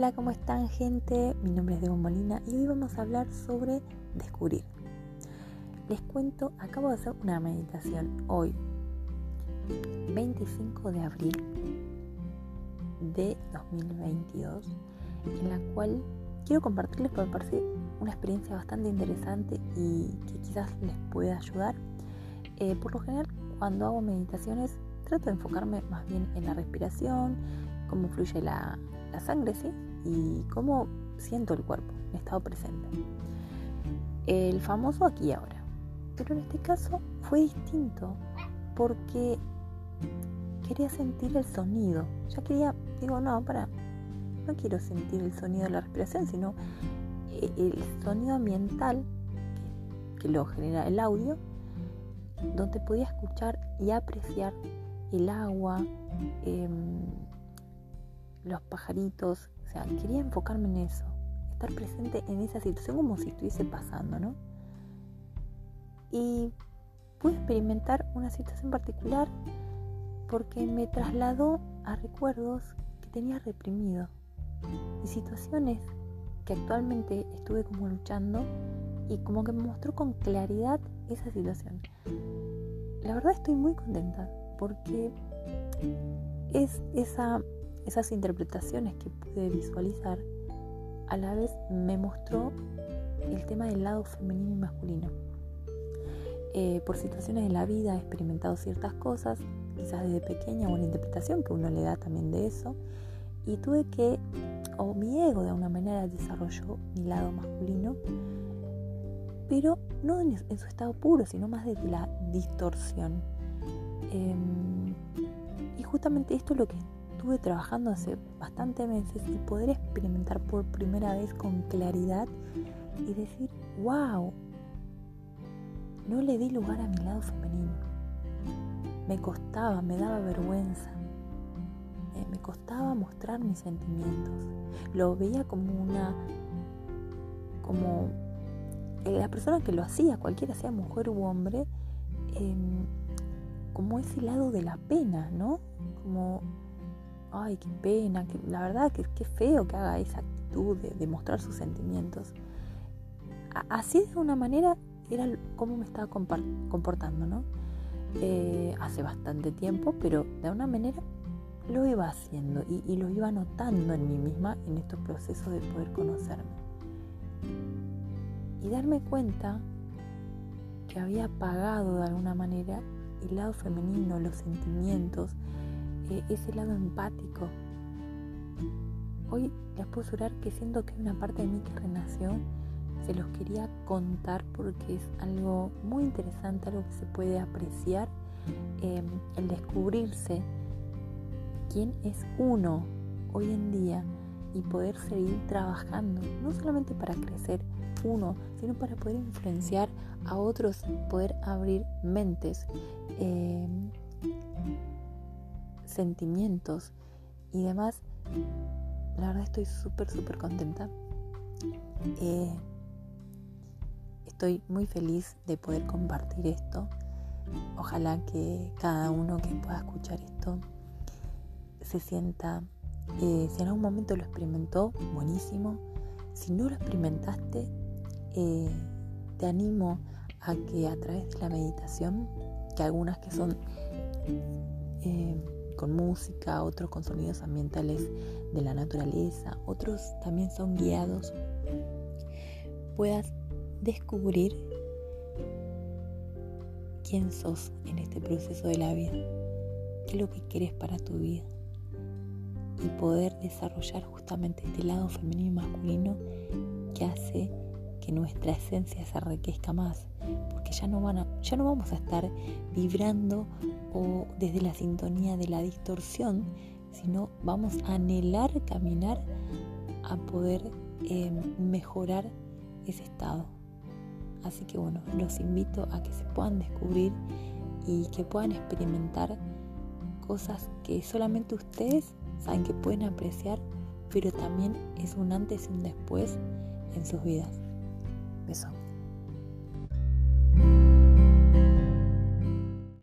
Hola, ¿cómo están gente? Mi nombre es Debo Molina y hoy vamos a hablar sobre descubrir. Les cuento, acabo de hacer una meditación hoy, 25 de abril de 2022, en la cual quiero compartirles porque me parece una experiencia bastante interesante y que quizás les pueda ayudar. Eh, por lo general, cuando hago meditaciones, trato de enfocarme más bien en la respiración, cómo fluye la, la sangre, ¿sí? Y cómo siento el cuerpo, en estado presente. El famoso aquí y ahora. Pero en este caso fue distinto porque quería sentir el sonido. Ya quería, digo, no, para, no quiero sentir el sonido de la respiración, sino eh, el sonido ambiental que, lo genera el audio, donde podía escuchar y apreciar el agua, em, los pajaritos, o sea, quería enfocarme en eso, estar presente en esa situación como si estuviese pasando, ¿no? Y pude experimentar una situación particular porque me trasladó a recuerdos que tenía reprimido y situaciones que actualmente estuve como luchando y como que me mostró con claridad esa situación. La verdad estoy muy contenta porque es esa esas interpretaciones que pude visualizar, a la vez me mostró el tema del lado femenino y masculino. Eh, por situaciones de la vida he experimentado ciertas cosas, quizás desde pequeña una interpretación que uno le da también de eso, y tuve que, o mi ego de alguna manera desarrolló mi lado masculino, pero no en, su estado puro, sino más desde la distorsión. Em, y justamente esto es lo que estuve trabajando hace bastante meses y poder experimentar por primera vez con claridad y decir, wow, no le di lugar a mi lado femenino. Me costaba, me daba vergüenza. Eh, me costaba mostrar mis sentimientos. Lo veía como una... como eh, la persona que lo hacía, cualquiera sea mujer u hombre, em, como ese lado de la pena, ¿no? Como ay, qué pena, que, la verdad que qué feo que haga esa actitud de, mostrar sus sentimientos. así de una manera era como me estaba comportando, ¿no? Eh, hace bastante tiempo, pero de una manera lo iba haciendo y, y, lo iba notando en mí misma en estos procesos de poder conocerme. Y darme cuenta que había apagado de alguna manera el lado femenino, los sentimientos, ese lado empático. Hoy les puedo jurar que siento que hay una parte de mí que renació. Se los quería contar porque es algo muy interesante, algo que se puede apreciar. Em, el descubrirse quién es uno hoy en día y poder seguir trabajando, no solamente para crecer uno, sino para poder influenciar a otros, poder abrir mentes. Em, sentimientos y demás, la verdad estoy súper, súper contenta. Eh, estoy muy feliz de poder compartir esto. Ojalá que cada uno que pueda escuchar esto se sienta, eh, si en algún momento lo experimentó, buenísimo. Si no lo experimentaste, eh, te animo a que a través de la meditación, que algunas que son con música, otros con sonidos ambientales de la naturaleza, otros también son guiados, puedas descubrir quién sos en este proceso de la vida, qué es lo que quieres para tu vida y poder desarrollar justamente este lado femenino y masculino que hace que nuestra esencia se enriquezca más, ya no, van a, ya no vamos a estar vibrando o desde la sintonía de la distorsión, sino vamos a anhelar caminar a poder em, mejorar ese estado. Así que bueno, los invito a que se puedan descubrir y que puedan experimentar cosas que solamente ustedes saben que pueden apreciar, pero también es un antes y un después en sus vidas. Beso.